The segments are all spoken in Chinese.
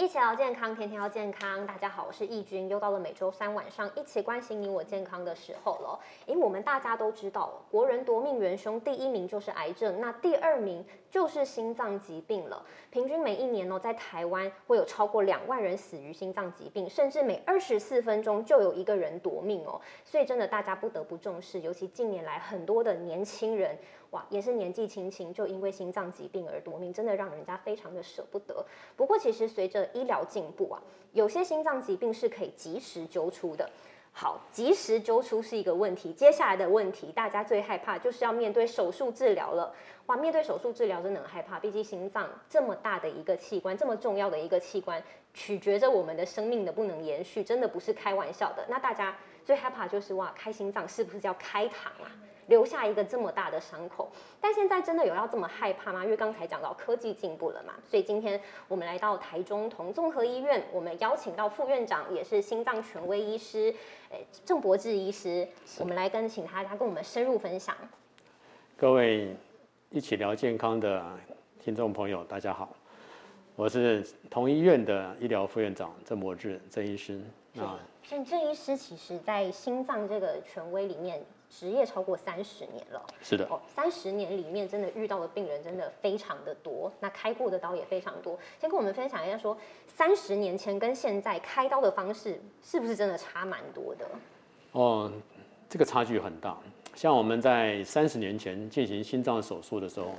一起聊健康，天天要健康。大家好，我是易君，又到了每周三晚上一起关心你我健康的时候了。因为我们大家都知道，国人夺命元凶第一名就是癌症，那第二名就是心脏疾病了。平均每一年呢，在台湾会有超过两万人死于心脏疾病，甚至每二十四分钟就有一个人夺命哦。所以真的大家不得不重视，尤其近年来很多的年轻人。哇，也是年纪轻轻就因为心脏疾病而夺命，真的让人家非常的舍不得。不过，其实随着医疗进步啊，有些心脏疾病是可以及时揪出的。好，及时揪出是一个问题。接下来的问题，大家最害怕就是要面对手术治疗了。哇，面对手术治疗真的很害怕，毕竟心脏这么大的一个器官，这么重要的一个器官，取决着我们的生命的不能延续，真的不是开玩笑的。那大家最害怕就是哇，开心脏是不是叫开膛啊？留下一个这么大的伤口，但现在真的有要这么害怕吗？因为刚才讲到科技进步了嘛，所以今天我们来到台中同综合医院，我们邀请到副院长，也是心脏权威医师，诶郑博志医师，我们来跟请他他跟我们深入分享。各位一起聊健康的听众朋友，大家好，我是同医院的医疗副院长郑博志郑医师。啊，郑郑医师其实在心脏这个权威里面。职业超过三十年了，是的哦，三十年里面真的遇到的病人真的非常的多，那开过的刀也非常多。先跟我们分享一下，说三十年前跟现在开刀的方式是不是真的差蛮多的？哦，这个差距很大。像我们在三十年前进行心脏手术的时候，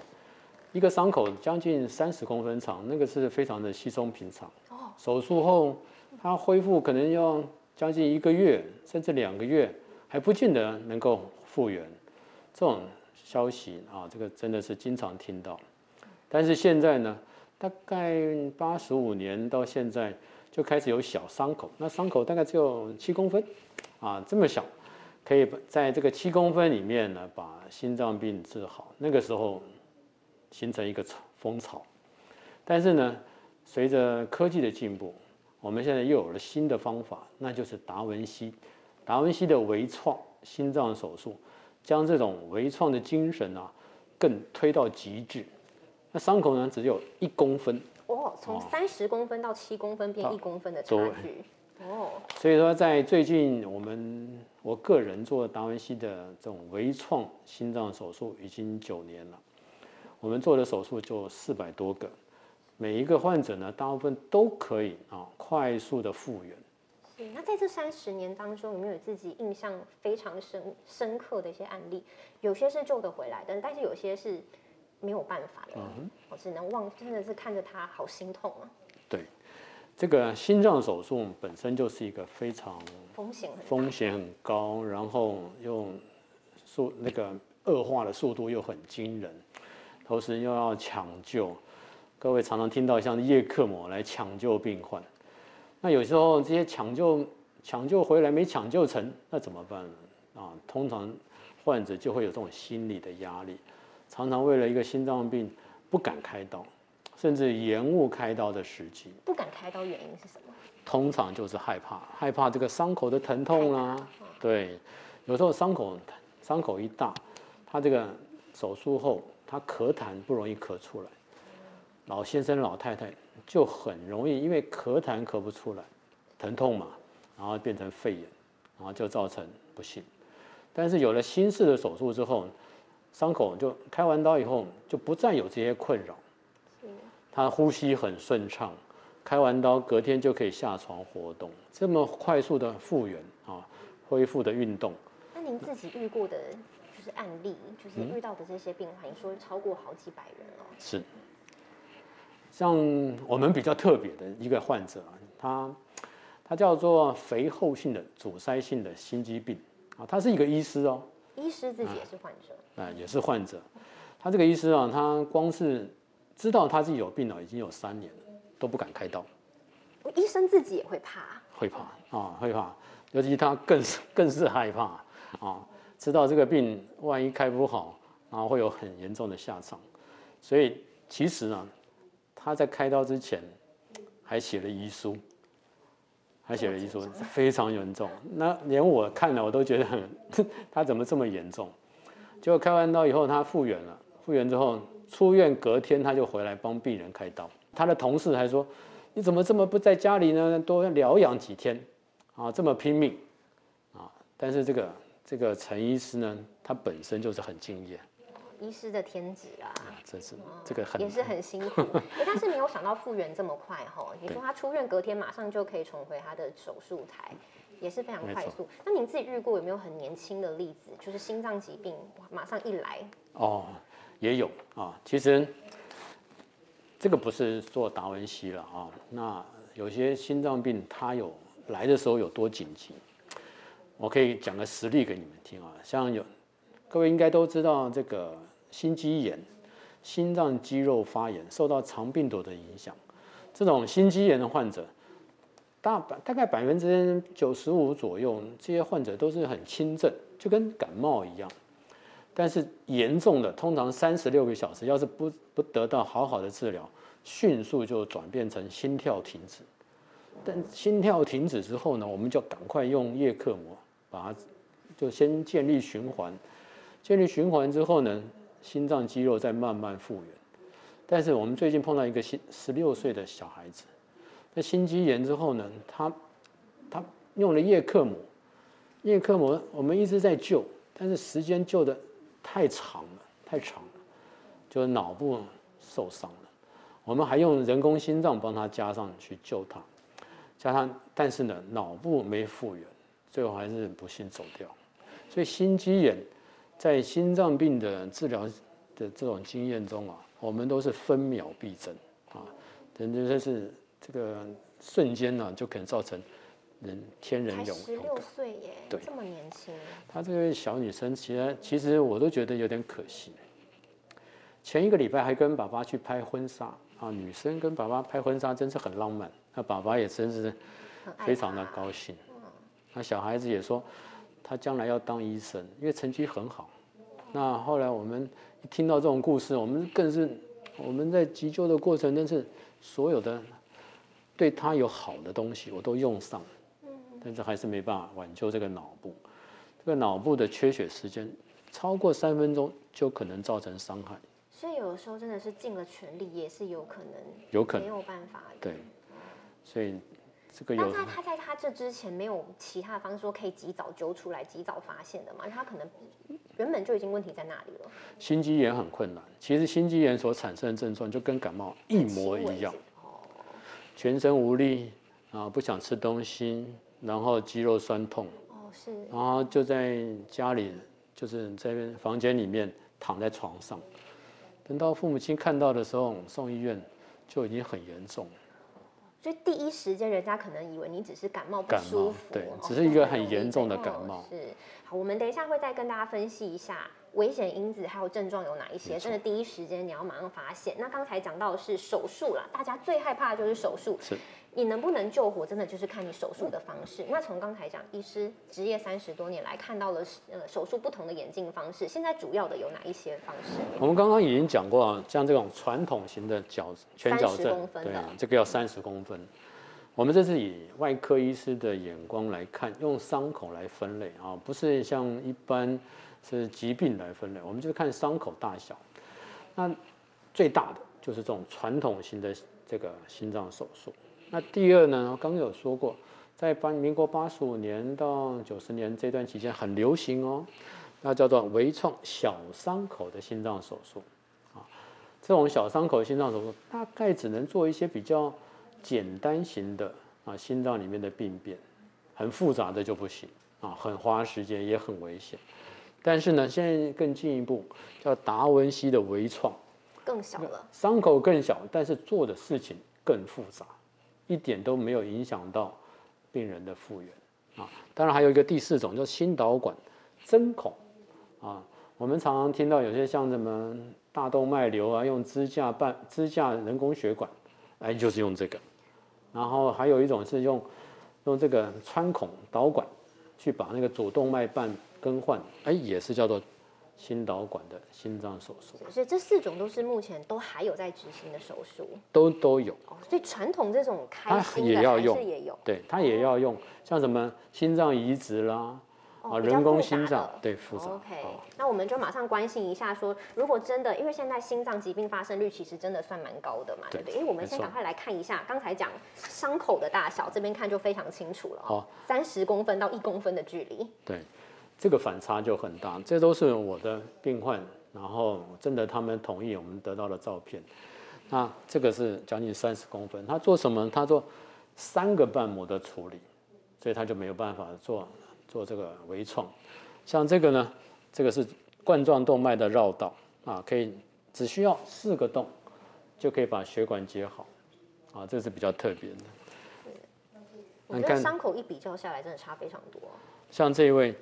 一个伤口将近三十公分长，那个是非常的稀松平常。哦，手术后它恢复可能要将近一个月，甚至两个月。还不见得能够复原，这种消息啊，这个真的是经常听到。但是现在呢，大概八十五年到现在就开始有小伤口，那伤口大概只有七公分，啊，这么小，可以在这个七公分里面呢，把心脏病治好。那个时候形成一个风潮。但是呢，随着科技的进步，我们现在又有了新的方法，那就是达文西。达文西的微创心脏手术，将这种微创的精神啊，更推到极致。那伤口呢，只有一公分哦，从三十公分到七公分变一公分的差距哦。所以说，在最近我们我个人做达文西的这种微创心脏手术已经九年了，我们做的手术就四百多个，每一个患者呢，大部分都可以啊快速的复原。那在这三十年当中，有没有自己印象非常深深刻的一些案例？有些是救得回来的，但是有些是没有办法的，我只能望，真的是看着他好心痛啊。对，这个心脏手术本身就是一个非常风险风险很高，然后又速那个恶化的速度又很惊人，同时又要抢救。各位常常听到像叶克膜来抢救病患。那有时候这些抢救抢救回来没抢救成，那怎么办呢？啊，通常患者就会有这种心理的压力，常常为了一个心脏病不敢开刀，甚至延误开刀的时机。不敢开刀原因是什么？通常就是害怕，害怕这个伤口的疼痛啦。对，有时候伤口伤口一大，他这个手术后他咳痰不容易咳出来，老先生老太太。就很容易，因为咳痰咳不出来，疼痛嘛，然后变成肺炎，然后就造成不幸。但是有了新式的手术之后，伤口就开完刀以后就不再有这些困扰，他呼吸很顺畅，开完刀隔天就可以下床活动，这么快速的复原啊，恢复的运动。那您自己遇过的就是案例，就是遇到的这些病患，你说超过好几百人哦。是。像我们比较特别的一个患者啊，他他叫做肥厚性的阻塞性的心肌病啊，他是一个医师哦，医师自己也是患者啊，也是患者。他这个医师啊，他光是知道他自己有病了，已经有三年了，都不敢开刀。医生自己也会怕，会怕啊，会怕，尤其他更是 更是害怕啊，知道这个病万一开不好，然后会有很严重的下场，所以其实呢。他在开刀之前还写了遗书，还写了遗书，非常严重。那连我看了我都觉得很，他怎么这么严重？结果开完刀以后他复原了，复原之后出院隔天他就回来帮病人开刀。他的同事还说，你怎么这么不在家里呢？多疗养几天啊，这么拼命啊！但是这个这个陈医师呢，他本身就是很敬业，医师的天职啊，这是这个很也是很辛苦。哎，但是没有想到复原这么快哈！你说他出院隔天马上就可以重回他的手术台，也是非常快速。那您自己遇过有没有很年轻的例子，就是心脏疾病马上一来？哦，也有啊。其实这个不是做达文西了啊。那有些心脏病，它有来的时候有多紧急，我可以讲个实例给你们听啊。像有各位应该都知道这个。心肌炎、心脏肌肉发炎受到肠病毒的影响，这种心肌炎的患者，大大概百分之九十五左右，这些患者都是很轻症，就跟感冒一样。但是严重的，通常三十六个小时，要是不不得到好好的治疗，迅速就转变成心跳停止。但心跳停止之后呢，我们就赶快用叶克膜把它就先建立循环，建立循环之后呢。心脏肌肉在慢慢复原，但是我们最近碰到一个新十六岁的小孩子，那心肌炎之后呢，他他用了叶克膜，叶克膜我们一直在救，但是时间救的太长了，太长了，就脑部受伤了。我们还用人工心脏帮他加上去救他，加上但是呢，脑部没复原，最后还是不幸走掉。所以心肌炎。在心脏病的治疗的这种经验中啊，我们都是分秒必争啊，等于说是这个瞬间呢，就可能造成人天人永。十六岁耶，对，这么年轻。她这个小女生，其实其实我都觉得有点可惜。前一个礼拜还跟爸爸去拍婚纱啊，女生跟爸爸拍婚纱真是很浪漫，那爸爸也真是非常的高兴。那小孩子也说。他将来要当医生，因为成绩很好。那后来我们一听到这种故事，我们更是我们在急救的过程，但是所有的对他有好的东西我都用上，但是还是没办法挽救这个脑部。这个脑部的缺血时间超过三分钟，就可能造成伤害。所以有的时候真的是尽了全力，也是有可能，有可能没有办法。对，所以。那在他在他这之前没有其他方式说可以及早揪出来、及早发现的嘛？因为他可能原本就已经问题在那里了。心肌炎很困难，其实心肌炎所产生的症状就跟感冒一模一样。哦。全身无力啊，不想吃东西，然后肌肉酸痛。哦，是。然后就在家里，就是在房间里面躺在床上，等到父母亲看到的时候，送医院就已经很严重。所以第一时间，人家可能以为你只是感冒不舒服，对，只是一个很严重的感冒。是，好，我们等一下会再跟大家分析一下危险因子还有症状有哪一些，真的第一时间你要马上发现。那刚才讲到的是手术啦，大家最害怕的就是手术。是。你能不能救活，真的就是看你手术的方式。那从刚才讲，医师职业三十多年来看到了呃手术不同的眼镜方式，现在主要的有哪一些方式？我们刚刚已经讲过，像这种传统型的矫全矫正，对，这个要三十公分。我们这是以外科医师的眼光来看，用伤口来分类啊，不是像一般是疾病来分类，我们就看伤口大小。那最大的就是这种传统型的这个心脏手术。那第二呢？刚刚有说过，在八民国八十五年到九十年这段期间很流行哦，那叫做微创小伤口的心脏手术啊。这种小伤口的心脏手术大概只能做一些比较简单型的啊，心脏里面的病变，很复杂的就不行啊，很花时间也很危险。但是呢，现在更进一步叫达文西的微创，更小了，伤口更小，但是做的事情更复杂。一点都没有影响到病人的复原啊！当然还有一个第四种，叫心导管针孔啊。我们常常听到有些像什么大动脉瘤啊，用支架办支架人工血管，哎，就是用这个。然后还有一种是用用这个穿孔导管去把那个主动脉瓣更换，哎，也是叫做。心导管的心脏手术，所以这四种都是目前都还有在执行的手术，都都有。哦所以传统这种开心的也要用，也有，对，它也要用，像什么心脏移植啦，哦啊，人工心脏的。对复杂。OK，哦。那我们就马上关心一下说如果真的，因为现在心脏疾病发生率其实真的算蛮高的嘛，对不对？因为我们先赶快来看一下，刚才讲伤口的大小，这边看就非常清楚了哦好，三十公分到一公分的距离，对，这个反差就很大。这都是我的病患，然后真的他们同意我们得到的照片。那这个是将近三十公分，他做什么？他做三个瓣膜的处理，所以他就没有办法做做这个微创。像这个呢，这个是冠状动脉的绕道啊，可以只需要四个洞就可以把血管接好啊，这是比较特别的。我觉得伤口一比较下来，真的差非常多。像这一位，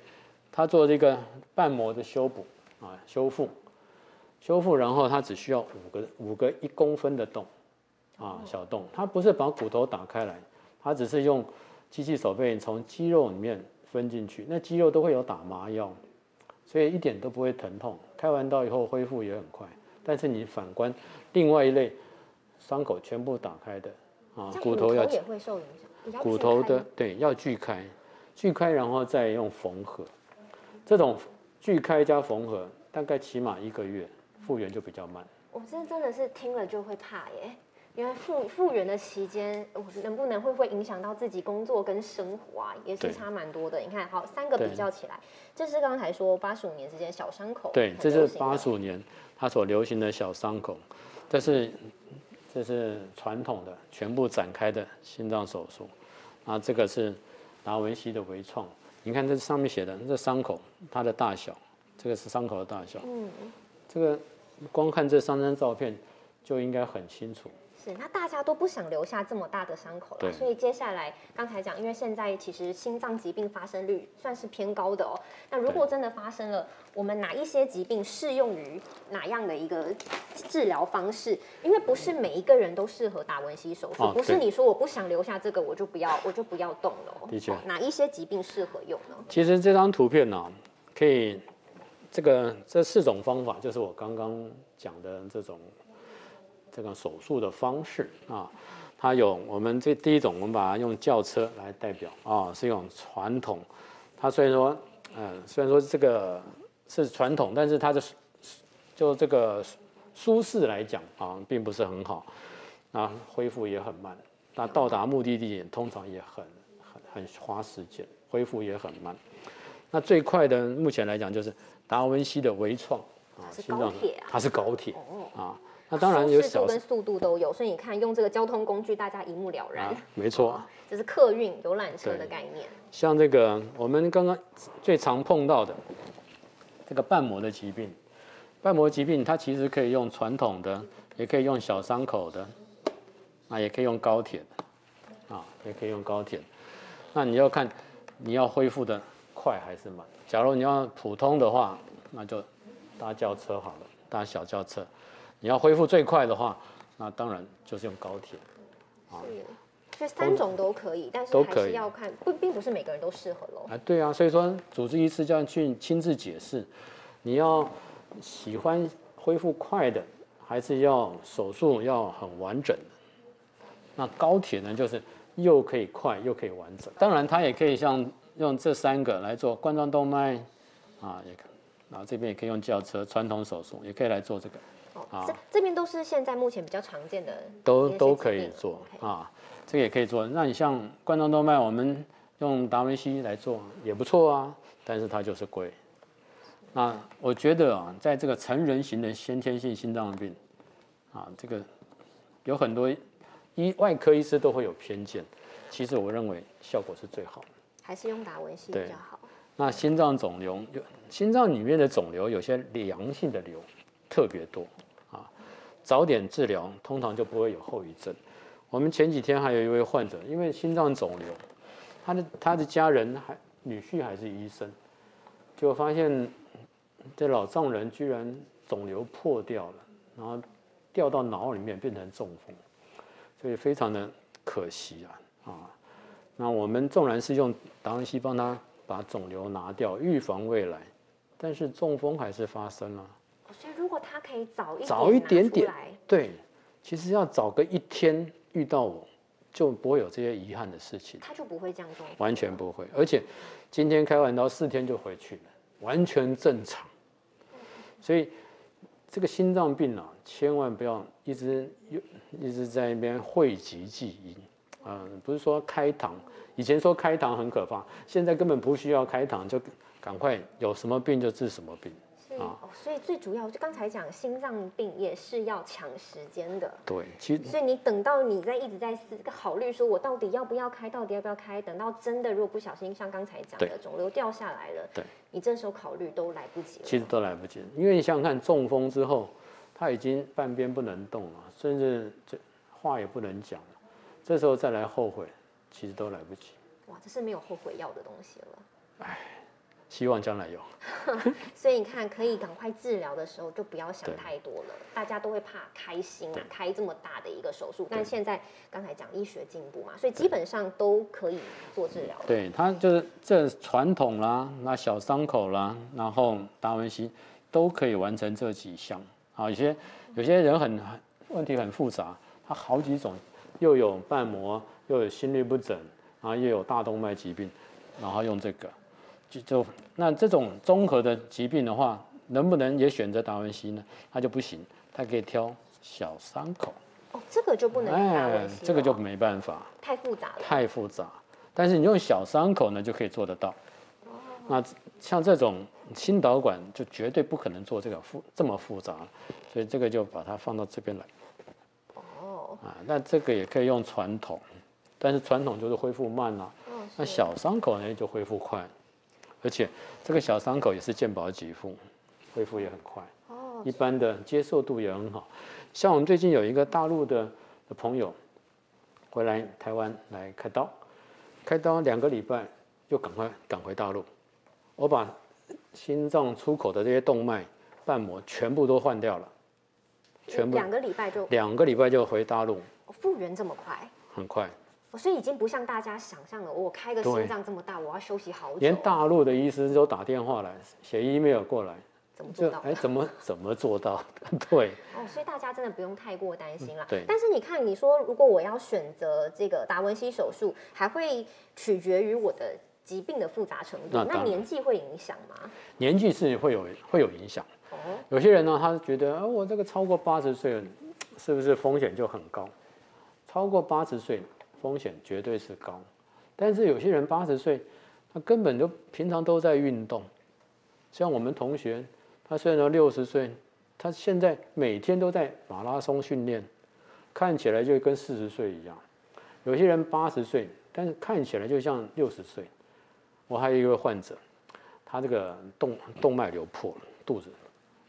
他做这个瓣膜的修补啊，修复，修复，然后他只需要五个五个一公分的洞啊，小洞，他不是把骨头打开来，他只是用机器手背从肌肉里面分进去，那肌肉都会有打麻药，所以一点都不会疼痛，开完刀以后恢复也很快。但是你反观另外一类伤口全部打开的啊骨头要也会受影响，骨头的对要锯开，锯开然后再用缝合，这种锯开加缝合大概起码一个月，复原就比较慢。我这真的是听了就会怕耶。原来复复原的期间，我能不能会不会影响到自己工作跟生活啊？也是差蛮多的。你看，好，三个比对较起来，这是刚才说八十五年之间小伤口，对，很这是八十五年它所流行的小伤口，这是这是传统的全部展开的心脏手术，啊，这个是达文西的微创。你看这上面写的这伤口它的大小，这个是伤口的大小，嗯，这个光看这三张照片就应该很清楚。是。那大家都不想留下这么大的伤口了，所以接下来刚才讲，因为现在其实心脏疾病发生率算是偏高的哦。那如果真的发生了，我们哪一些疾病适用于哪样的一个治疗方式？因为不是每一个人都适合打文西手术，哦不是你说我不想留下这个，我就不要，我就不要动了哦。的确哦哪一些疾病适合用呢？其实这张图片呢、可以这个这四种方法，就是我刚刚讲的这种这个手术的方式啊。它有我们这第一种，我们把它用轿车来代表啊，是一种传统。它虽然说，嗯，虽然说这个是传统，但是它的就这个舒适来讲啊，并不是很好，那恢复也很慢，那到达目的地点通常也很很很花时间，恢复也很慢。那最快的目前来讲就是达文西的微创啊，是心脏它是高铁哦，啊。那当然有小度跟速度都有，所以你看用这个交通工具，大家一目了然。啊，没错。这是客运游览车的概念。像这个我们刚刚最常碰到的这个瓣膜的疾病，瓣膜疾病它其实可以用传统的，也可以用小伤口的，啊，也可以用高铁的，啊，也可以用高铁。那你要看你要恢复的快还是慢。假如你要普通的话，那就搭轿车好了，搭小轿车。你要恢复最快的话，那当然就是用高铁。是，所以三种都可以，但是还都可以是要看，不，并不是每个人都适合喽。啊，对啊，所以说主治医师就要去亲自解释，你要喜欢恢复快的，还是要手术要很完整的。那高铁呢，就是又可以快又可以完整。当然，它也可以像用这三个来做冠状动脉啊，也可，然后这边也可以用轿车传统手术，也可以来做这个，哦，这这边都是现在目前比较常见的都都可以做啊，这个也可以做。那你像冠状动脉，我们用达文西来做也不错啊，但是它就是贵。那我觉得啊，在这个成人型的先天性心脏病啊，这个有很多医外科医师都会有偏见，其实我认为效果是最好的。还是用达文西比较好。那心脏肿瘤有心脏里面的肿瘤，有些良性的瘤特别多啊，早点治疗通常就不会有后遗症。我们前几天还有一位患者，因为心脏肿瘤，他的他的家人还女婿还是医生，就发现这老丈人居然肿瘤破掉了，然后掉到脑里面变成中风，所以非常的可惜啊啊。那我们纵然是用达文西帮他把肿瘤拿掉，预防未来，但是中风还是发生了。所以如果他可以早一早一点点来对，其实要早个一天遇到我，就不会有这些遗憾的事情，他就不会这样做，完全不会。而且今天开完刀四天就回去了，完全正常。所以这个心脏病啊，千万不要一直又一直在那边讳疾忌医。嗯，不是说开膛，以前说开膛很可怕，现在根本不需要开膛，就赶快有什么病就治什么病。哦，所以最主要就刚才讲心脏病也是要抢时间的。对，其实所以你等到你在一直在思考虑，说我到底要不要开，到底要不要开，等到真的如果不小心像刚才讲的肿瘤掉下来了，对，你这时候考虑都来不及了。其实都来不及，因为你想想看，中风之后他已经半边不能动了，甚至这话也不能讲了，这时候再来后悔，其实都来不及。哇，这是没有后悔药的东西了。哎。希望将来有，所以你看，可以赶快治疗的时候，就不要想太多了。大家都会怕开心啊，开这么大的一个手术。但现在刚才讲医学进步嘛，所以基本上都可以做治疗。对他就是这传统啦，那小伤口啦，然后达文西都可以完成这几项。啊，有些有些人很问题很复杂，他好几种，又有瓣膜，又有心律不整，然后又有大动脉疾病，然后用这个。就就那这种综合的疾病的话，能不能也选择达文西呢？他就不行，他可以挑小伤口。哦，这个就不能达文西。这个就没办法。太复杂了。太复杂，但是你用小伤口呢，就可以做得到。哦。那像这种心导管就绝对不可能做这个复这么复杂，所以这个就把它放到这边来。哦。啊，那这个也可以用传统，但是传统就是恢复慢了。哦。那小伤口呢，就恢复快。而且这个小伤口也是健保给付，恢复也很快。哦，一般的接受度也很好。像我们最近有一个大陆的朋友回来台湾来开刀，开刀两个礼拜就赶快赶回大陆。我把心脏出口的这些动脉瓣膜全部都换掉了，全部两个礼拜就两个礼拜就回大陆。复原这么快？很快。所以已经不像大家想象的，我开个心脏这么大，我要休息好久。连大陆的医师都打电话来，写 email 过来，怎么做到？哎，怎么怎么做到？对。哦，所以大家真的不用太过担心了。对。但是你看，你说如果我要选择这个达文西手术，还会取决于我的疾病的复杂程度。那年纪会影响吗？年纪是会有会有影响。哦。有些人呢，他觉得啊，我这个超过八十岁，是不是风险就很高？超过八十岁。风险绝对是高，但是有些人八十岁，他根本就平常都在运动。像我们同学，他虽然六十岁，他现在每天都在马拉松训练，看起来就跟四十岁一样。有些人八十岁，但是看起来就像六十岁。我还有一个患者，他这个动动脉瘤破了，肚子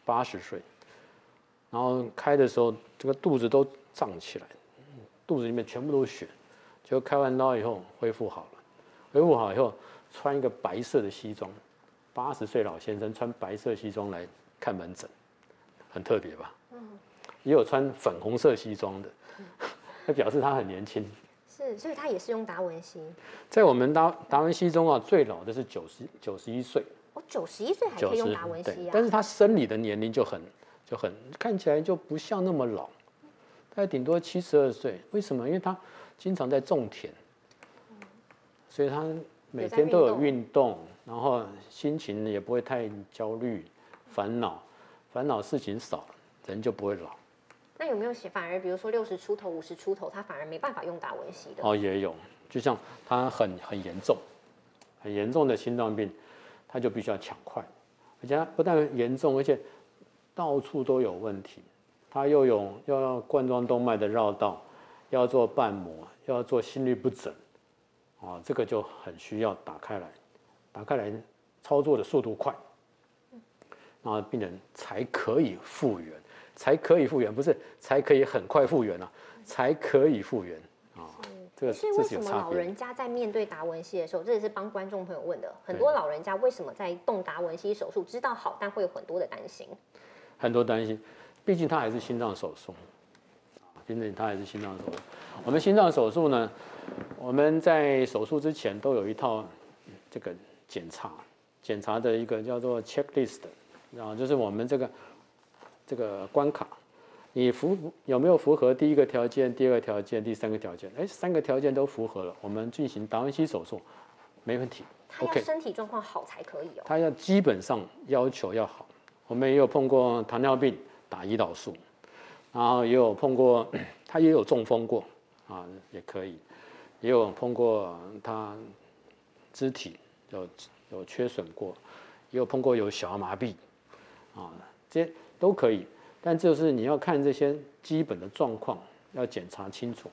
八十岁，然后开的时候这个肚子都胀起来，肚子里面全部都是血。就开完刀以后恢复好了，恢复好以后穿一个白色的西装，八十岁老先生穿白色西装来看门诊，很特别吧？嗯。也有穿粉红色西装的，那表示他很年轻。是，所以他也是用达文西。在我们达达文西中啊，最老的是九十九十一岁。我，九十一岁还可以用达文西啊？但是他生理的年龄就很就很看起来就不像那么老，大概顶多七十二岁。为什么？因为他。经常在种田，所以他每天都有运动，然后心情也不会太焦虑、烦恼，烦恼事情少，人就不会老。那有没有写反而比如说六十出头、五十出头，他反而没办法用达文西的？哦，也有，就像他很很严重、很严重的心脏病，他就必须要抢快，而且他不但严重，而且到处都有问题，他又有要要冠状动脉的绕道。要做瓣膜，要做心律不整，啊，这个就很需要打开来，打开来操作的速度快，然后病人才可以复原，才可以复原，不是才可以很快复原啊，才可以复原。啊。这个是为什么老人家在面对达文西的时候，这也是帮观众朋友问的，很多老人家为什么在动达文西手术，知道好，但会有很多的担心，很多担心，毕竟他还是心脏手术。因为他也是心脏手术。我们心脏手术呢，我们在手术之前都有一套这个检查，检查的一个叫做 checklist，然后就是我们这个这个关卡，你符有没有符合第一个条件、第二个条件、第三个条件？哎，三个条件都符合了，我们进行达文西手术，没问题。他要身体状况好才可以哦。他要基本上要求要好。我们也有碰过糖尿病打胰岛素，然后也有碰过 他也有中风过啊，也可以，也有碰过他肢体有有缺损过，也有碰过有小儿麻痹啊，这都可以。但就是你要看这些基本的状况，要检查清楚，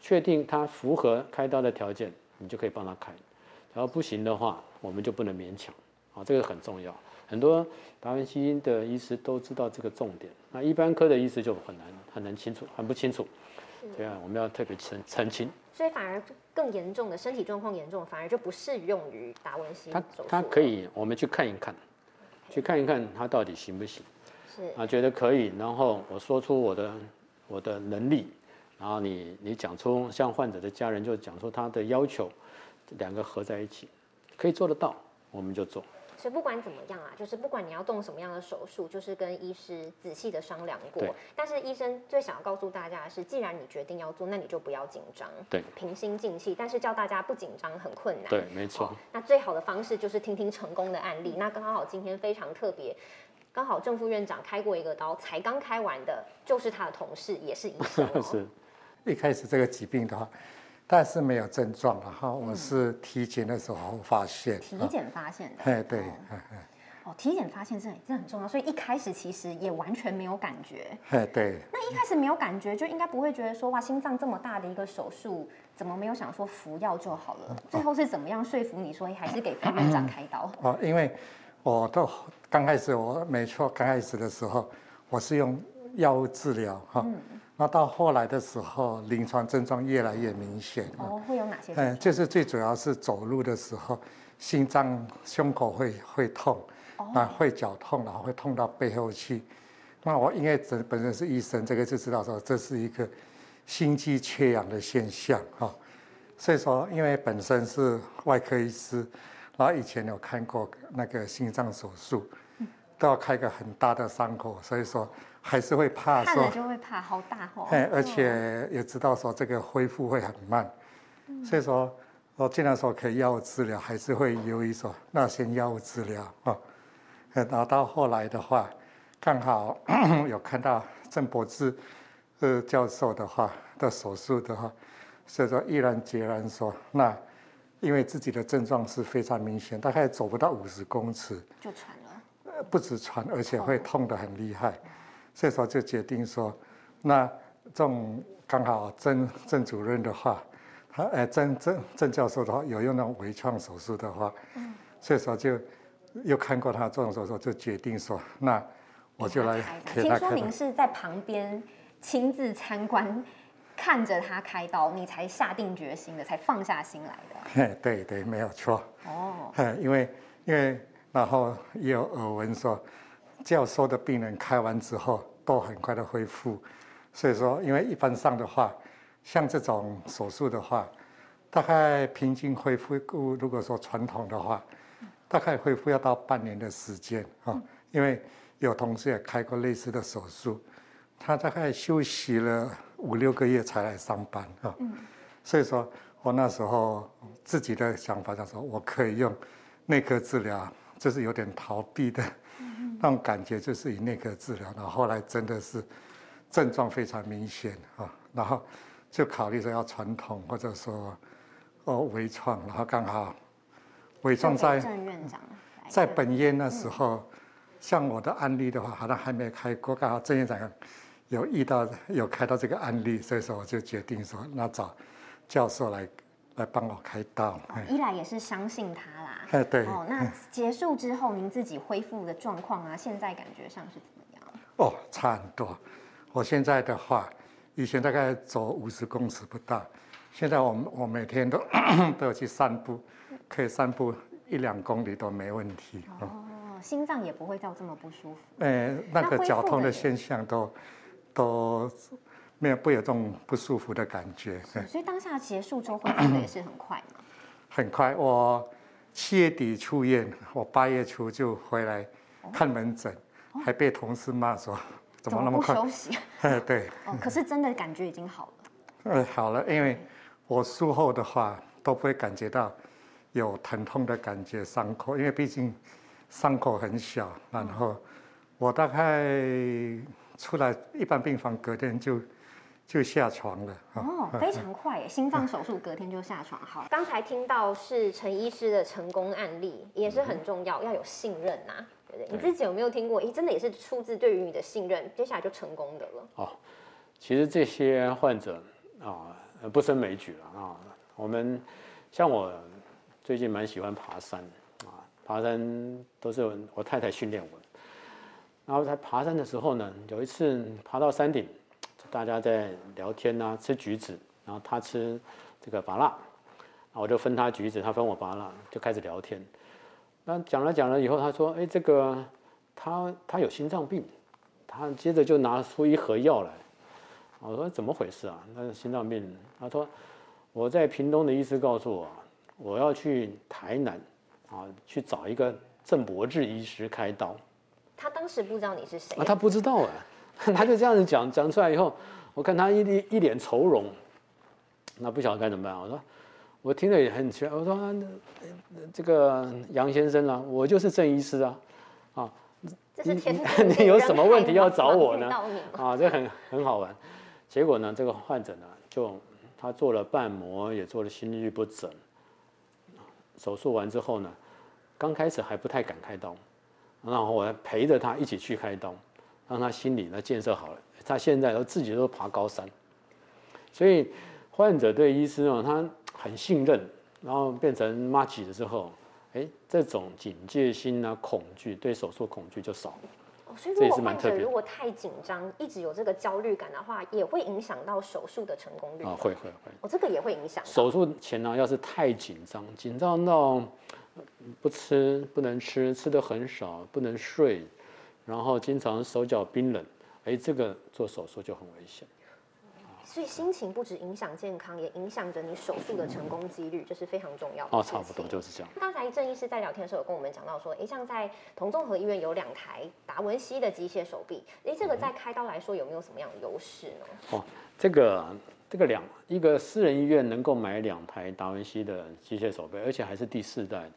确定他符合开刀的条件，你就可以帮他开。然后不行的话，我们就不能勉强啊，这个很重要。很多达文西的医师都知道这个重点，那一般科的医师就很难很难清楚，很不清楚。对啊我们要特别澄澄清。所以反而更严重的身体状况严重，反而就不适用于达文西他他可以，我们去看一看，去看一看他到底行不行。是啊，觉得可以，然后我说出我的我的能力，然后你你讲出像患者的家人就讲出他的要求，两个合在一起，可以做得到，我们就做。所以不管怎么样啊，就是不管你要动什么样的手术，就是跟医师仔细的商量过。但是医生最想要告诉大家的是，既然你决定要做，那你就不要紧张，对，平心静气。但是叫大家不紧张很困难。对，没错。那最好的方式就是听听成功的案例。那刚好今天非常特别。刚好正副院长开过一个刀，才刚开完的，就是他的同事，也是医生。是，一开始这个疾病的话，但是没有症状了哈。我是体检的时候发现。体检发现的。哎，对，哦，体检发现这这很重要，所以一开始其实也完全没有感觉。哎，对。那一开始没有感觉，就应该不会觉得说哇，心脏这么大的一个手术，怎么没有想说服药就好了？最后是怎么样说服你说还是给副院长开刀？哦，因为。我都刚开始，我没错，刚开始的时候我是用药物治疗哈，那到后来的时候，临床症状越来越明显。哦，会有哪些？嗯，就是最主要是走路的时候，心脏、胸口会会痛，啊，会脚痛，然后会痛到背后去。那我因为本本身是医生，这个就知道说这是一个心肌缺氧的现象哈。所以说，因为本身是外科医师。然后以前有看过那个心脏手术，都要开个很大的伤口，所以说还是会怕。看了就会怕，好大哦。哎，而且也知道说这个恢复会很慢，所以说我尽量说可以药物治疗，还是会犹豫说那先药物治疗啊。然后到后来的话，刚好 有看到郑伯志呃教授的话的手术的话，所以说毅然决然说那。因为自己的症状是非常明显，大概走不到五十公尺就喘了，呃，不止喘，而且会痛得很厉害，所以说就决定说，那这种刚好郑郑主任的话，他呃郑郑郑教授的话有用那种微创手术的话，嗯，所以说就又看过他这种手术，就决定说，那我就来给他听说您是在旁边亲自参观。看着他开刀，你才下定决心的，才放下心来的。嘿，对对，没有错。哦，嘿，因为因为然后也有耳闻说，教授的病人开完之后都很快的恢复，所以说，因为一般上的话，像这种手术的话，大概平均恢复，如果说传统的话，大概恢复要到半年的时间啊。因为有同事也开过类似的手术，他大概休息了。五六个月才来上班啊，所以说我那时候自己的想法就是说，我可以用内科治疗，就是有点逃避的那种感觉，就是以内科治疗。然后后来真的是症状非常明显啊，然后就考虑说要传统或者说哦微创，然后刚好微创在在本院那时候，像我的案例的话，好像还没开过，刚好郑院长。有遇到有开到这个案例，所以说我就决定说，那找教授来来帮我开刀。一来也是相信他啦。哎，对。哦，那结束之后，您自己恢复的状况啊，现在感觉上是怎么样？哦，差很多。我现在的话，以前大概走五十公尺不到，现在我我每天都 都有去散步，可以散步一两公里都没问题。哦，心脏也不会到这么不舒服。哎，那个绞痛的现象都。都没有不有这种不舒服的感觉，所以当下结束之后恢复的也是很快嘛。很快，我七月底出院，我八月初就回来看门诊，还被同事骂说怎么那么快？休息？对。哦，可是真的感觉已经好了。呃，好了，因为我术后的话都不会感觉到有疼痛的感觉，伤口，因为毕竟伤口很小，然后我大概出来一般病房，隔天就。就下床了哦，非常快耶！心脏手术隔天就下床。好，刚才听到是陈医师的成功案例，也是很重要，要有信任呐，对不对？你自己有没有听过？咦，真的也是出自对于你的信任，接下来就成功的了。哦，其实这些患者啊，不胜枚举了啊。我们像我最近蛮喜欢爬山啊，爬山都是我太太训练我。然后在爬山的时候呢，有一次爬到山顶。大家在聊天呐，吃橘子，然后他吃这个芭乐，我就分他橘子，他分我芭乐，就开始聊天。那讲了讲了以后，他说：“哎，这个他他有心脏病。”他接着就拿出一盒药来。我说：“怎么回事啊？那是心脏病？”他说：“我在屏东的医师告诉我，我要去台南啊，去找一个郑博志医师开刀。”他当时不知道你是谁啊？他不知道啊。他就这样子讲讲出来以后，我看他一一一脸愁容，那不晓得该怎么办。我说，我听了也很奇怪。我说，这个杨先生啊，我就是郑医师啊，啊，你 你有什么问题要找我呢？啊，这很很好玩。结果呢，这个患者呢，就他做了瓣膜，也做了心律不整。手术完之后呢，刚开始还不太敢开刀，然后我陪着他一起去开刀。让他心理呢建设好了，他现在都自己都爬高山，所以患者对医师呢，他很信任，然后变成妈吉了之后，哎，这种警戒心啊、恐惧，对手术恐惧就少了。哦，所以如果患者如果太紧张，一直有这个焦虑感的话，也会影响到手术的成功率。啊，会会会。哦，这个也会影响。手术前呢，要是太紧张，紧张到不吃不能吃，吃的很少，不能睡。然后经常手脚冰冷，哎，这个做手术就很危险。所以心情不止影响健康，也影响着你手术的成功几率，这是非常重要的。哦，差不多就是这样。刚才郑医师在聊天的时候有跟我们讲到说，哎，像在同综合医院有两台达文西的机械手臂，哎，这个在开刀来说有没有什么样的优势呢？哦，这个这个两一个私人医院能够买两台达文西的机械手臂，而且还是第四代，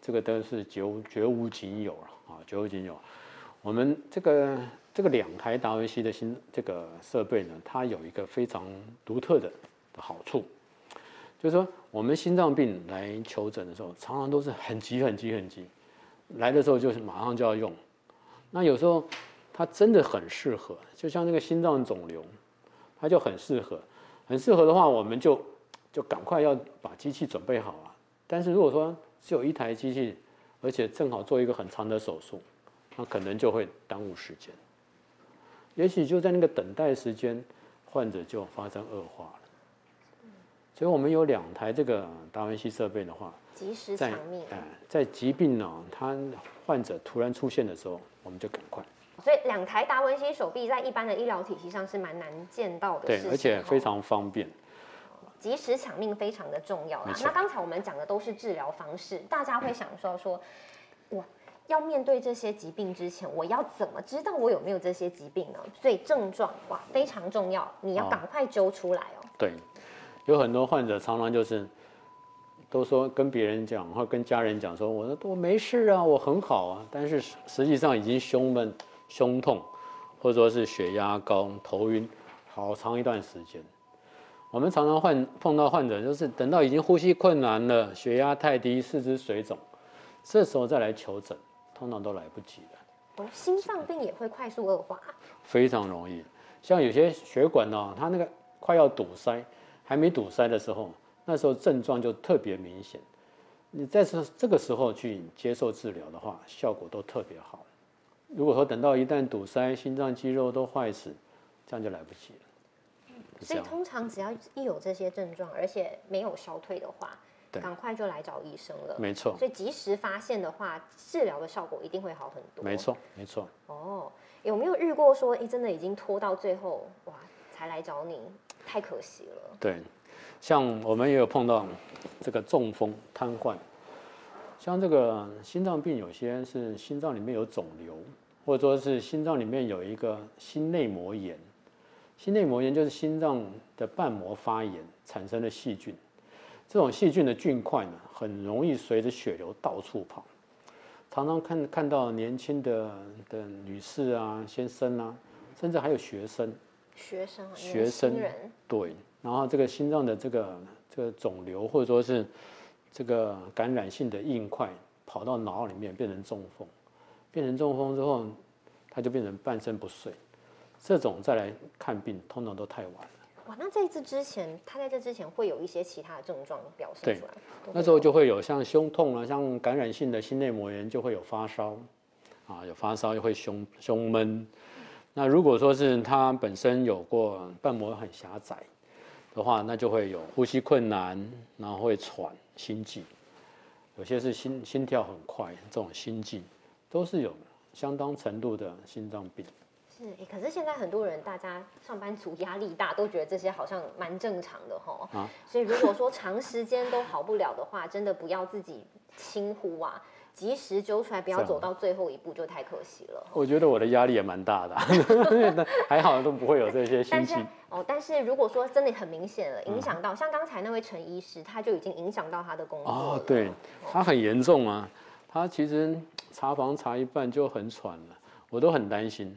这个都是绝无绝无仅有了啊，绝无仅有。我们这个这个两台达文西的新这个设备呢，它有一个非常独特的的好处，就是说我们心脏病来求诊的时候，常常都是很急很急很急，来的时候就是马上就要用。那有时候它真的很适合，就像那个心脏肿瘤，它就很适合，很适合的话，我们就就赶快要把机器准备好啊。但是如果说只有一台机器，而且正好做一个很长的手术。那可能就会耽误时间，也许就在那个等待时间，患者就发生恶化了。所以，我们有两台这个达文西设备的话，及时抢命。哎，在疾病呢，他患者突然出现的时候，我们就赶快。所以，两台达文西手臂在一般的医疗体系上是蛮难见到的。对，而且非常方便。及时抢命非常的重要啦。那刚才我们讲的都是治疗方式，大家会想说说，哇。要面对这些疾病之前，我要怎么知道我有没有这些疾病呢？所以症状哇非常重要，你要赶快揪出来哦。对，有很多患者常常就是都说跟别人讲或跟家人讲说，我说我没事啊，我很好啊，但是实际上已经胸闷、胸痛，或者说是血压高、头晕，好长一段时间。我们常常患碰到患者，就是等到已经呼吸困难了，血压太低，四肢水肿，这时候再来求诊。通常都来不及了。哦，心脏病也会快速恶化，非常容易。像有些血管呢，它那个快要堵塞，还没堵塞的时候，那时候症状就特别明显。你在这这个时候去接受治疗的话，效果都特别好。如果说等到一旦堵塞，心脏肌肉都坏死，这样就来不及了。所以通常只要一有这些症状，而且没有消退的话。赶快就来找医生了，没错。所以及时发现的话，治疗的效果一定会好很多。没错，没错。哦，有没有遇过说，哎，真的已经拖到最后，哇，才来找你，太可惜了。对，像我们也有碰到这个中风、瘫痪，像这个心脏病，有些是心脏里面有肿瘤，或者说是心脏里面有一个心内膜炎。心内膜炎就是心脏的瓣膜发炎产生的细菌，这种细菌的菌块呢，很容易随着血流到处跑。常常看看到年轻的的女士啊、先生啊，甚至还有学生，学生、学生人，对，然后这个心脏的这个这个肿瘤或者说是这个感染性的硬块跑到脑里面变成中风，变成中风之后，他就变成半身不遂。这种再来看病，通常都太晚了。哇，那在这之前，他在这之前会有一些其他的症状表现出来。那时候就会有像胸痛啊，像感染性的心内膜炎就会有发烧，啊，有发烧又会胸胸闷。那如果说是他本身有过瓣膜很狭窄的话，那就会有呼吸困难，然后会喘、心悸，有些是心心跳很快，这种心悸都是有相当程度的心脏病。是，可是现在很多人，大家上班族压力大，都觉得这些好像蛮正常的哈。啊，所以如果说长时间都好不了的话，真的不要自己轻忽啊，及时揪出来，不要走到最后一步，就太可惜了。我觉得我的压力也蛮大的，还好都不会有这些心情。哦，但是如果说真的很明显了，影响到像刚才那位陈医师，他就已经影响到他的工作哦，对，他很严重啊，他其实查房查一半就很喘了，我都很担心。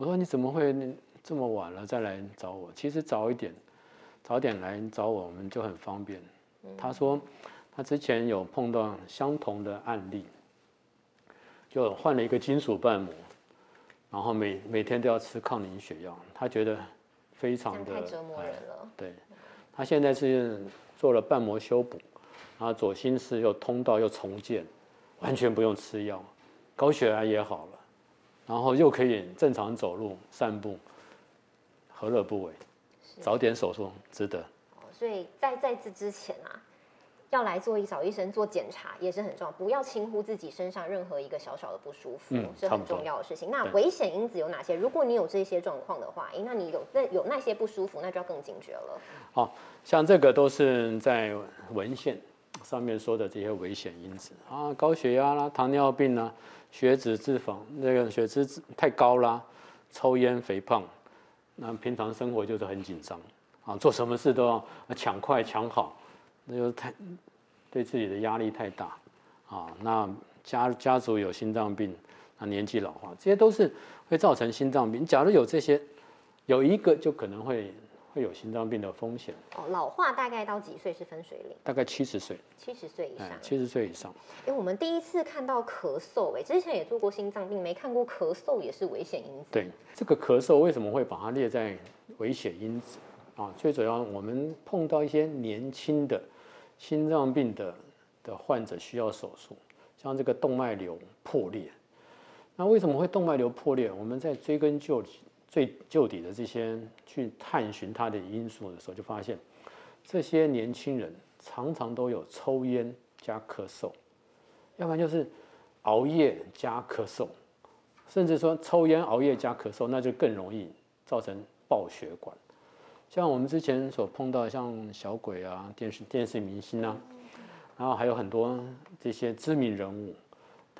我说你怎么会这么晚了再来找我？其实早一点，早点来找我我们就很方便。他说他之前有碰到相同的案例，就换了一个金属瓣膜，然后每每天都要吃抗凝血药，他觉得非常的太折磨人了。对，他现在是做了瓣膜修补，然后左心室又通道又重建，完全不用吃药，高血压也好了。然后又可以正常走路、散步，何乐不为？早点手术值得。所以在在这之前啊，要来做一找医生做检查也是很重要，不要轻忽自己身上任何一个小小的不舒服，是很重要的事情。那危险因子有哪些？如果你有这些状况的话，哎，那你有那有那些不舒服，那就要更警觉了。好像这个都是在文献上面说的这些危险因子啊，高血压啦、糖尿病啦。血脂、脂肪，那个血脂太高啦，抽烟、肥胖，那平常生活就是很紧张啊，做什么事都要抢快抢好，那就太对自己的压力太大啊。那家家族有心脏病，那年纪老化，这些都是会造成心脏病。假如有这些，有一个就可能会。会有心脏病的风险哦。老化大概到几岁是分水岭？大概七十岁。七十岁以上。七十岁以上。哎，我们第一次看到咳嗽，哎，之前也做过心脏病，没看过咳嗽也是危险因子。对，这个咳嗽为什么会把它列在危险因子啊？最主要我们碰到一些年轻的心脏病的的患者需要手术，像这个动脉瘤破裂。那为什么会动脉瘤破裂？我们在追根究底。最就底的这些去探寻它的因素的时候，就发现这些年轻人常常都有抽烟加咳嗽，要不然就是熬夜加咳嗽，甚至说抽烟熬夜加咳嗽，那就更容易造成爆血管。像我们之前所碰到像小鬼啊、电视电视明星啊，然后还有很多这些知名人物。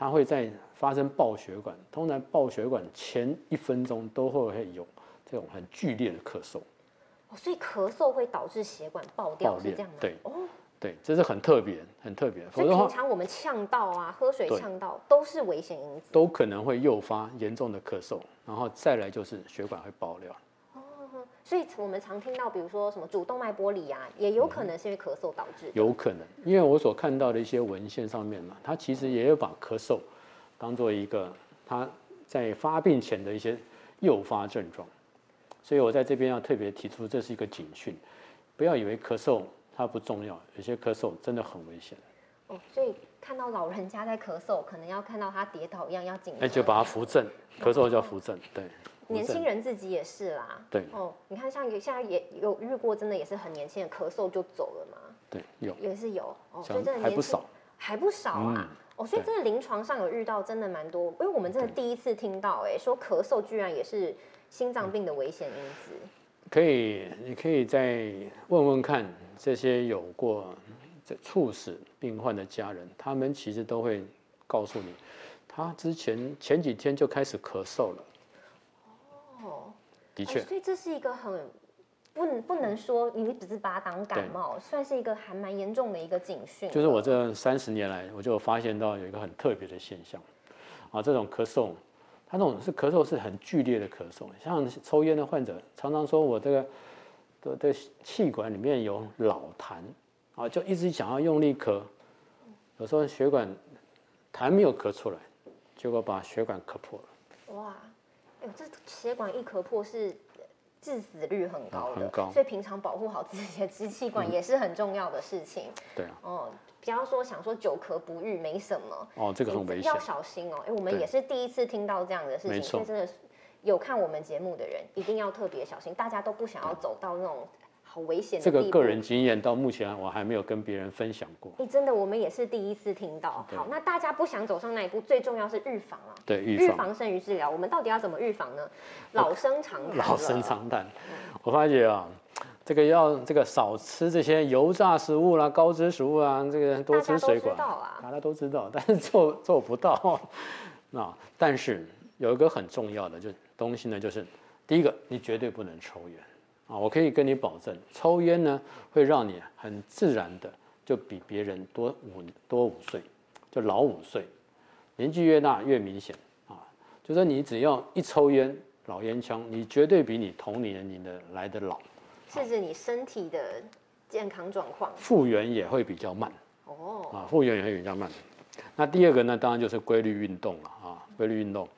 它会在发生爆血管，通常爆血管前一分钟都会有这种很剧烈的咳嗽。哦，所以咳嗽会导致血管爆掉，是这样吗？对，哦，对，这是很特别，很特别。所以平常我们呛到啊，喝水呛到都是危险因子，都可能会诱发严重的咳嗽，然后再来就是血管会爆掉。所以我们常听到，比如说什么主动脉剥离啊，也有可能是因为咳嗽导致。有可能，因为我所看到的一些文献上面嘛，它其实也有把咳嗽当做一个它在发病前的一些诱发症状。所以我在这边要特别提出，这是一个警讯，不要以为咳嗽它不重要，有些咳嗽真的很危险。哦，所以看到老人家在咳嗽，可能要看到他跌倒一样要紧。哎，就把他扶正，咳嗽叫扶正，对。年轻人自己也是啦，对。哦，你看像现在也有遇过，真的也是很年轻的咳嗽就走了嘛，对，有。也是有。哦，所以真的还不少，还不少啊，哦，所以真的临床上有遇到真的蛮多，因为我们真的第一次听到，哎，说咳嗽居然也是心脏病的危险因子，可以，你可以再问问看这些有过这猝死病患的家人，他们其实都会告诉你，他之前前几天就开始咳嗽了。哦，的确，所以这是一个很不能不能说你只是把它当感冒，算是一个还蛮严重的一个警讯。就是我这三十年来，我就发现到有一个很特别的现象，啊，这种咳嗽，他这种是咳嗽是很剧烈的咳嗽，像抽烟的患者常常说我这个的的气管里面有老痰，啊，就一直想要用力咳，有时候血管痰没有咳出来，结果把血管咳破了。哇！哎呦，这血管一咳破是致死率很高的，很高所以平常保护好自己的支气管也是很重要的事情。对啊，哦，不要说想说久咳不愈没什么，哦，这个很危险要。小心哦。哎，我们也是第一次听到这样的事情，所以真的是有看我们节目的人一定要特别小心，大家都不想要走到那种好危险。这个个人经验到目前我还没有跟别人分享过。哎，真的，我们也是第一次听到。好，那大家不想走上那一步，最重要是预防啊。对，预防。预防胜于治疗，我们到底要怎么预防呢？老生常谈。老生常谈。我发觉啊，这个要这个少吃这些油炸食物啦、高脂食物啊，这个多吃水果大家都知道啊，大家都知道，但是做 做不到。那但是有一个很重要的就东西呢，就是第一个，你绝对不能抽烟啊！我可以跟你保证，抽烟呢会让你很自然的就比别人多五多五岁，就老五岁，年纪越大越明显啊。就说你只要一抽烟，老烟枪，你绝对比你同年龄的来的老，甚至你身体的健康状况。复原也会比较慢。哦，啊，复原也会比较慢。那第二个呢，当然就是规律运动了啊，规律运动。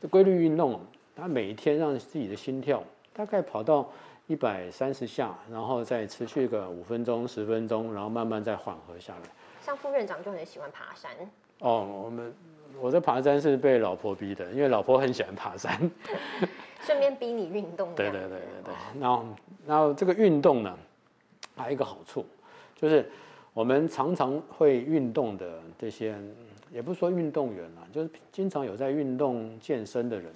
这规律运动，它每一天让自己的心跳大概跑到一百三十下，然后再持续个五分钟、十分钟，然后慢慢再缓和下来。像副院长就很喜欢爬山，哦，我们我这爬山是被老婆逼的，因为老婆很喜欢爬山。顺便逼你运动。对对对对对。然后然后这个运动呢，还有一个好处，就是我们常常会运动的这些，也不是说运动员啦，就是经常有在运动健身的人，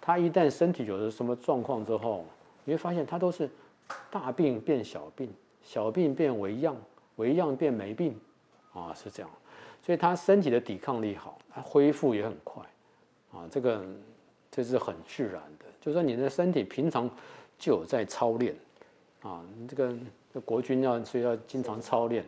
他一旦身体有了什么状况之后，你会发现他都是大病变小病，小病变为恙，为恙变没病，啊是这样，所以他身体的抵抗力好，他恢复也很快，啊这个这是很自然的，就是说你的身体平常就有在操练，啊这个这国军要所以要经常操练，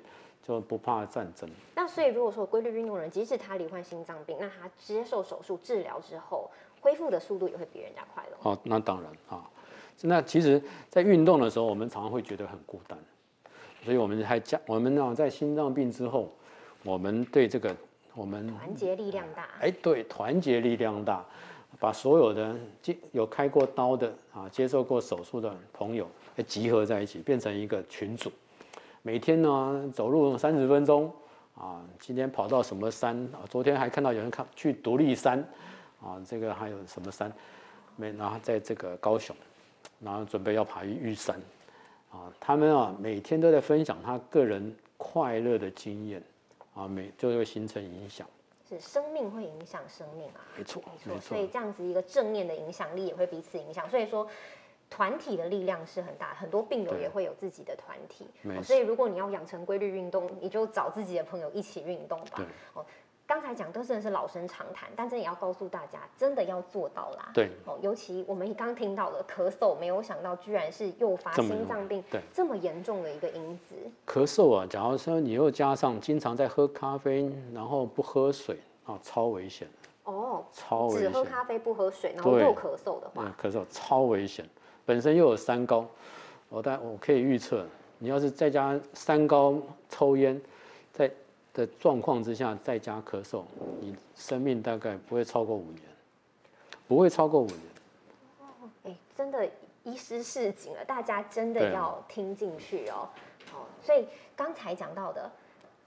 就不怕战争。那所以如果说规律运动人，即使他罹患心脏病，那他接受手术治疗之后，恢复的速度也会比人家快了。哦，那当然啊。那其实，在运动的时候，我们常常会觉得很孤单，所以我们还加我们呢，在心脏病之后，我们对这个我们团结力量大。哎，对，团结力量大，把所有的接有开过刀的啊，接受过手术的朋友，哎，集合在一起，变成一个群组。每天呢，走路三十分钟啊，今天跑到什么山啊？昨天还看到有人看去独立山啊，这个还有什么山？没，然后在这个高雄，然后准备要爬玉山啊。他们啊，每天都在分享他个人快乐的经验啊，每就会形成影响。是生命会影响生命啊，没错，没错，所以这样子一个正面的影响力也会彼此影响，所以说。团体的力量是很大，很多病友也会有自己的团体，哦所以如果你要养成规律运动，你就找自己的朋友一起运动吧对。哦，刚才讲都真的是老生常谈，但真的也要告诉大家，真的要做到啦。对，哦，尤其我们刚听到的咳嗽，没有想到居然是诱发心脏病对这么严重的一个因子。咳嗽啊，假如说你又加上经常在喝咖啡，然后不喝水啊，超危险，哦，超危只喝。咖啡不喝水，然后又咳嗽的话嗯，，咳嗽超危险，本身又有三高，我但我可以预测，你要是再加三高、抽烟，在的状况之下在家咳嗽，你生命大概不会超过五年，不会超过五年。哎，真的医师示警了，大家真的要听进去哦。好，所以刚才讲到的。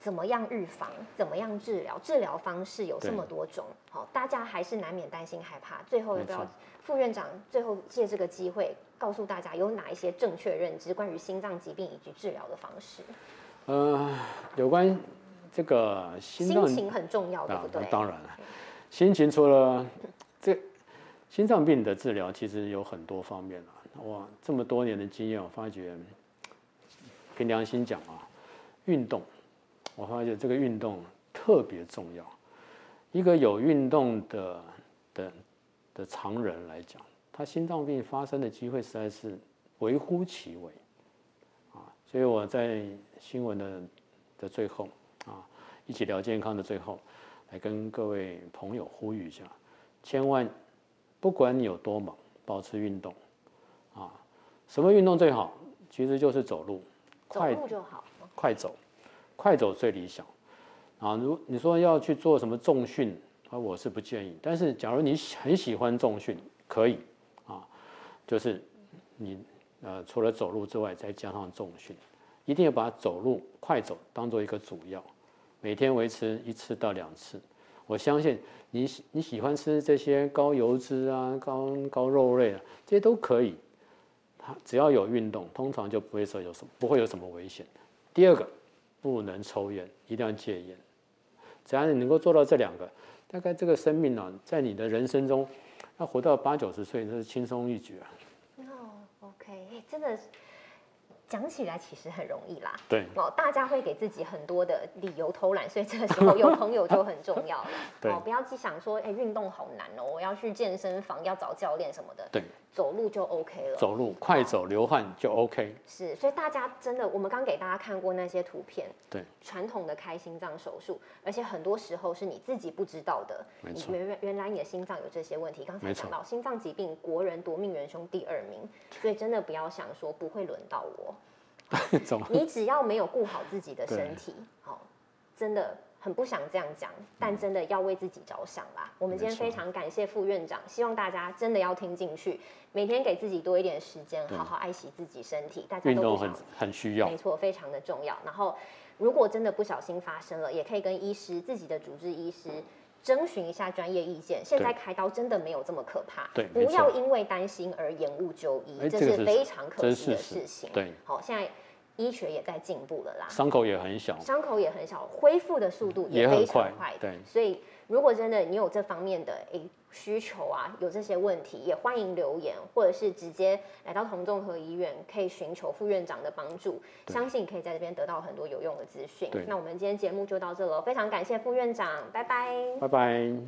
怎么样预防？怎么样治疗？治疗方式有这么多种，好，大家还是难免担心害怕。最后要不要副院长最后借这个机会告诉大家有哪一些正确认知关于心脏疾病以及治疗的方式？呃，有关这个心脏心情很重要，对啊不，对那？当然了，心情除了这心脏病的治疗，其实有很多方面啊。我，这么多年的经验，我发觉，凭良心讲啊，运动，我发觉这个运动特别重要。一个有运动的的的常人来讲，他心脏病发生的机会实在是微乎其微啊。所以我在新闻的的最后啊，一起聊健康的最后，来跟各位朋友呼吁一下，千万不管你有多忙，保持运动啊。什么运动最好？其实就是走路，走路就好，快走，快走最理想。啊，如你说要去做什么重训啊，我是不建议。但是假如你很喜欢重训，可以啊，就是你呃除了走路之外，再加上重训，一定要把走路快走当做一个主要，每天维持一次到两次。我相信你喜你喜欢吃这些高油脂啊、高高肉类啊，这些都可以。它只要有运动，通常就不会说有什么不会有什么危险。第二个，不能抽烟，一定要戒烟。只要你能够做到这两个，大概这个生命呢，在你的人生中，要活到八九十岁，那是轻松一举啊。哦，OK，真的。讲起来其实很容易啦，对哦，大家会给自己很多的理由偷懒，所以这个时候有朋友就很重要了。哦，不要去想说，哎，运动好难哦，我要去健身房要找教练什么的。对，走路就 OK 了。走路快走流汗就 OK。是，所以大家真的，我们刚给大家看过那些图片，对，传统的开心脏手术，而且很多时候是你自己不知道的。你原原原来你的心脏有这些问题，刚才讲到心脏疾病，国人夺命元凶第二名，所以真的不要想说不会轮到我。你只要没有顾好自己的身体，好，真的很不想这样讲，但真的要为自己着想啦。我们今天非常感谢副院长，希望大家真的要听进去，每天给自己多一点时间，好好爱惜自己身体。大家运动很很需要，没错，非常的重要。然后，如果真的不小心发生了，也可以跟医师自己的主治医师征询一下专业意见。现在开刀真的没有这么可怕，对，不要因为担心而延误就医，这是非常可惜的事情。对，好，现在。医学也在进步了啦，伤口也很小，伤口也很小，恢复的速度也非常快。对，所以如果真的你有这方面的诶需求啊，有这些问题，也欢迎留言，或者是直接来到同众和医院，可以寻求副院长的帮助。相信可以在这边得到很多有用的资讯。那我们今天节目就到这了，非常感谢副院长，拜拜，拜拜。